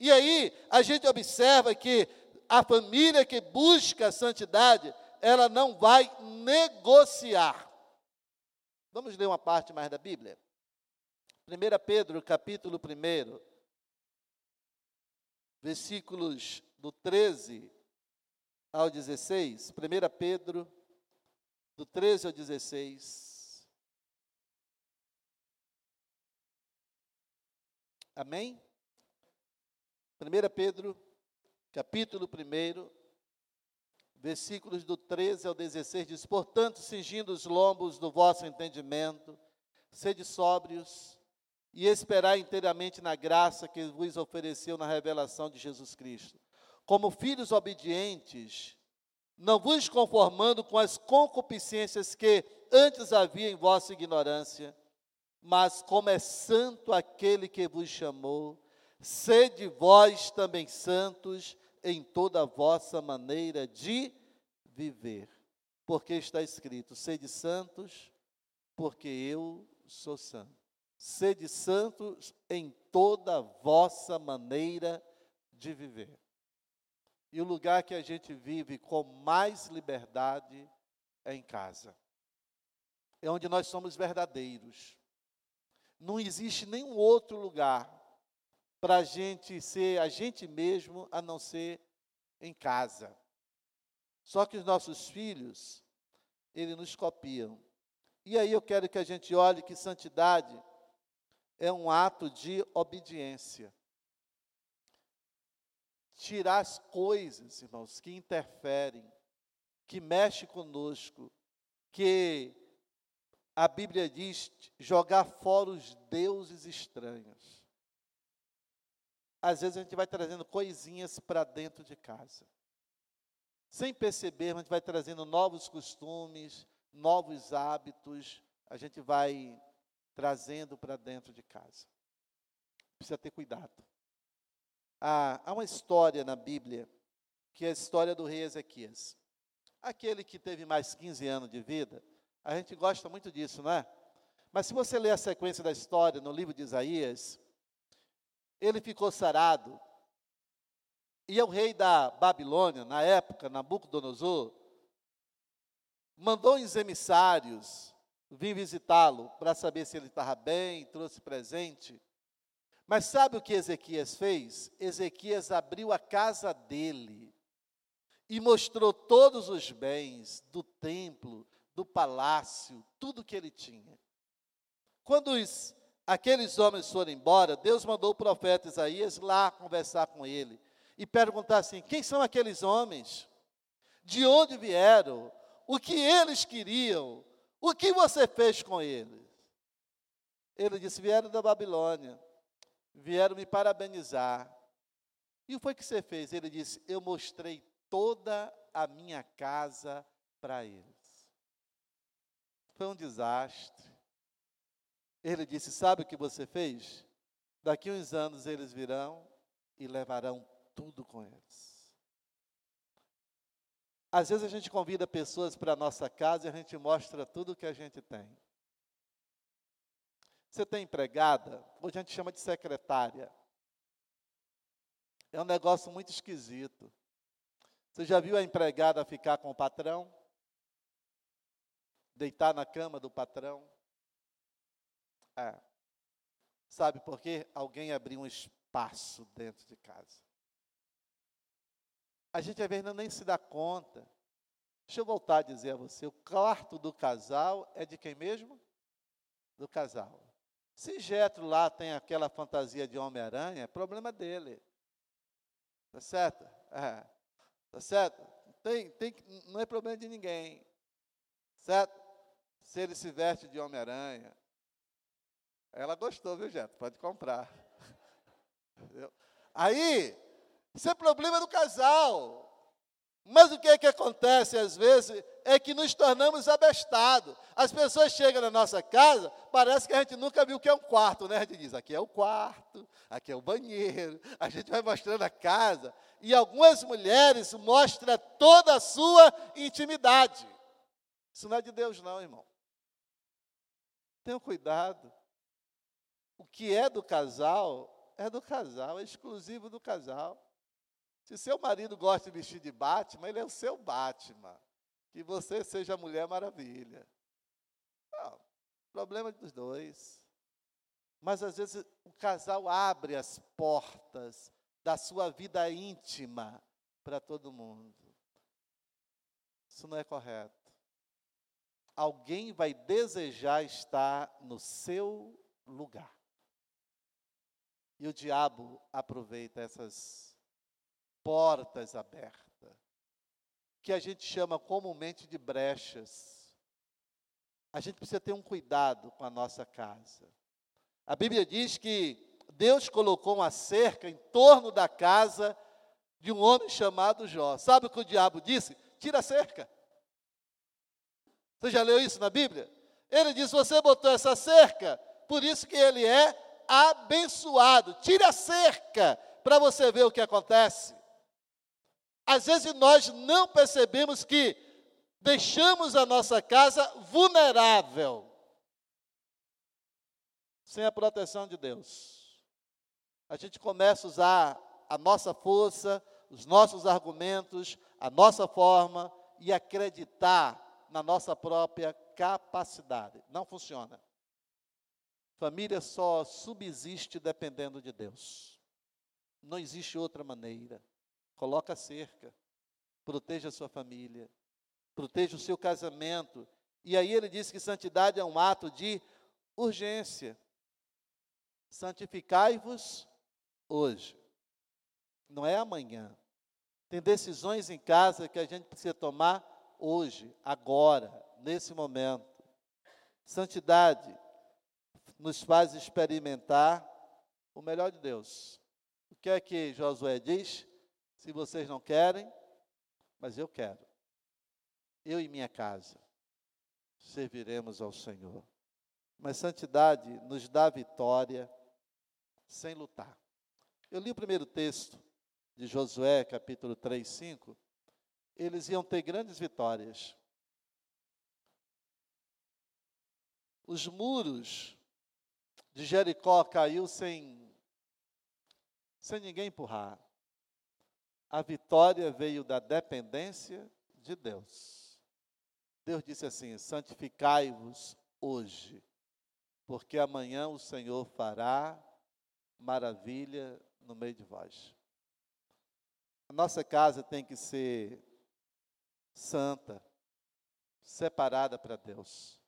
E aí, a gente observa que a família que busca a santidade, ela não vai negociar. Vamos ler uma parte mais da Bíblia? 1 Pedro, capítulo 1, versículos do 13 ao 16. 1 Pedro, do 13 ao 16. Amém? 1 Pedro, capítulo 1, versículos do 13 ao 16, diz: Portanto, cingindo os lombos do vosso entendimento, sede sóbrios e esperai inteiramente na graça que vos ofereceu na revelação de Jesus Cristo. Como filhos obedientes, não vos conformando com as concupiscências que antes havia em vossa ignorância, mas como é santo aquele que vos chamou, sede vós também santos em toda a vossa maneira de viver. Porque está escrito: sede santos, porque eu sou santo. Sede santos em toda a vossa maneira de viver. E o lugar que a gente vive com mais liberdade é em casa. É onde nós somos verdadeiros. Não existe nenhum outro lugar para a gente ser a gente mesmo a não ser em casa. Só que os nossos filhos, eles nos copiam. E aí eu quero que a gente olhe que santidade é um ato de obediência. Tirar as coisas, irmãos, que interferem, que mexem conosco, que a Bíblia diz jogar fora os deuses estranhos às vezes a gente vai trazendo coisinhas para dentro de casa. Sem perceber, a gente vai trazendo novos costumes, novos hábitos, a gente vai trazendo para dentro de casa. Precisa ter cuidado. Ah, há uma história na Bíblia, que é a história do rei Ezequias. Aquele que teve mais 15 anos de vida, a gente gosta muito disso, não é? Mas se você ler a sequência da história no livro de Isaías, ele ficou sarado. E o rei da Babilônia, na época, Nabucodonosor, mandou os emissários vir visitá-lo para saber se ele estava bem, trouxe presente. Mas sabe o que Ezequias fez? Ezequias abriu a casa dele e mostrou todos os bens do templo, do palácio, tudo que ele tinha. Quando os aqueles homens foram embora, Deus mandou o profeta Isaías lá conversar com ele e perguntar assim: quem são aqueles homens? De onde vieram? O que eles queriam? O que você fez com eles? Ele disse: vieram da Babilônia, vieram me parabenizar. E o que foi que você fez? Ele disse: eu mostrei toda a minha casa para eles. Foi um desastre. Ele disse: Sabe o que você fez? Daqui uns anos eles virão e levarão tudo com eles. Às vezes a gente convida pessoas para a nossa casa e a gente mostra tudo o que a gente tem. Você tem empregada, hoje a gente chama de secretária. É um negócio muito esquisito. Você já viu a empregada ficar com o patrão? Deitar na cama do patrão? É. Sabe por quê? Alguém abriu um espaço dentro de casa. A gente às vezes nem se dá conta. Deixa eu voltar a dizer a você: o quarto do casal é de quem mesmo? Do casal. Se Jetro lá tem aquela fantasia de Homem-Aranha, é problema dele. Tá certo? É. Tá certo? Tem, tem, não é problema de ninguém. Certo? Se ele se veste de Homem-Aranha. Ela gostou, viu, Jeto? Pode comprar. Aí, isso é problema do casal. Mas o que é que acontece às vezes é que nos tornamos abestados. As pessoas chegam na nossa casa, parece que a gente nunca viu o que é um quarto, né? A gente diz, aqui é o quarto, aqui é o banheiro. A gente vai mostrando a casa. E algumas mulheres mostram toda a sua intimidade. Isso não é de Deus, não, irmão. Tenham cuidado. O que é do casal, é do casal, é exclusivo do casal. Se seu marido gosta de vestir de Batman, ele é o seu Batman. Que você seja a Mulher Maravilha. Não, problema dos dois. Mas às vezes o casal abre as portas da sua vida íntima para todo mundo. Isso não é correto. Alguém vai desejar estar no seu lugar. E o diabo aproveita essas portas abertas, que a gente chama comumente de brechas. A gente precisa ter um cuidado com a nossa casa. A Bíblia diz que Deus colocou uma cerca em torno da casa de um homem chamado Jó. Sabe o que o diabo disse? Tira a cerca. Você já leu isso na Bíblia? Ele disse: Você botou essa cerca, por isso que ele é abençoado. Tira a cerca para você ver o que acontece. Às vezes nós não percebemos que deixamos a nossa casa vulnerável, sem a proteção de Deus. A gente começa a usar a nossa força, os nossos argumentos, a nossa forma e acreditar na nossa própria capacidade. Não funciona. Família só subsiste dependendo de Deus. Não existe outra maneira. Coloca cerca. Proteja a sua família. Proteja o seu casamento. E aí ele diz que santidade é um ato de urgência. Santificai-vos hoje. Não é amanhã. Tem decisões em casa que a gente precisa tomar hoje, agora, nesse momento. Santidade nos faz experimentar o melhor de Deus. O que é que Josué diz? Se vocês não querem, mas eu quero. Eu e minha casa serviremos ao Senhor. Mas santidade nos dá vitória sem lutar. Eu li o primeiro texto de Josué, capítulo 3, 5. Eles iam ter grandes vitórias. Os muros de Jericó caiu sem, sem ninguém empurrar. A vitória veio da dependência de Deus. Deus disse assim: santificai-vos hoje, porque amanhã o Senhor fará maravilha no meio de vós. A nossa casa tem que ser santa, separada para Deus.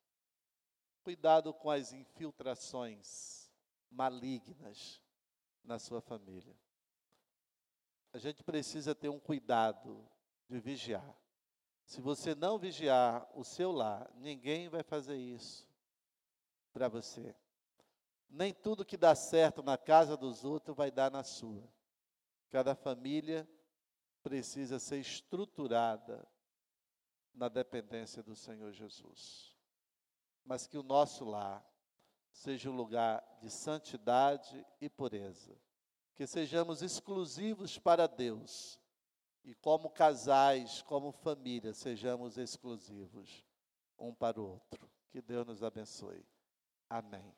Cuidado com as infiltrações malignas na sua família a gente precisa ter um cuidado de vigiar. Se você não vigiar o seu lar, ninguém vai fazer isso para você. Nem tudo que dá certo na casa dos outros vai dar na sua. Cada família precisa ser estruturada na dependência do Senhor Jesus. Mas que o nosso lar seja um lugar de santidade e pureza que sejamos exclusivos para Deus. E como casais, como família, sejamos exclusivos um para o outro. Que Deus nos abençoe. Amém.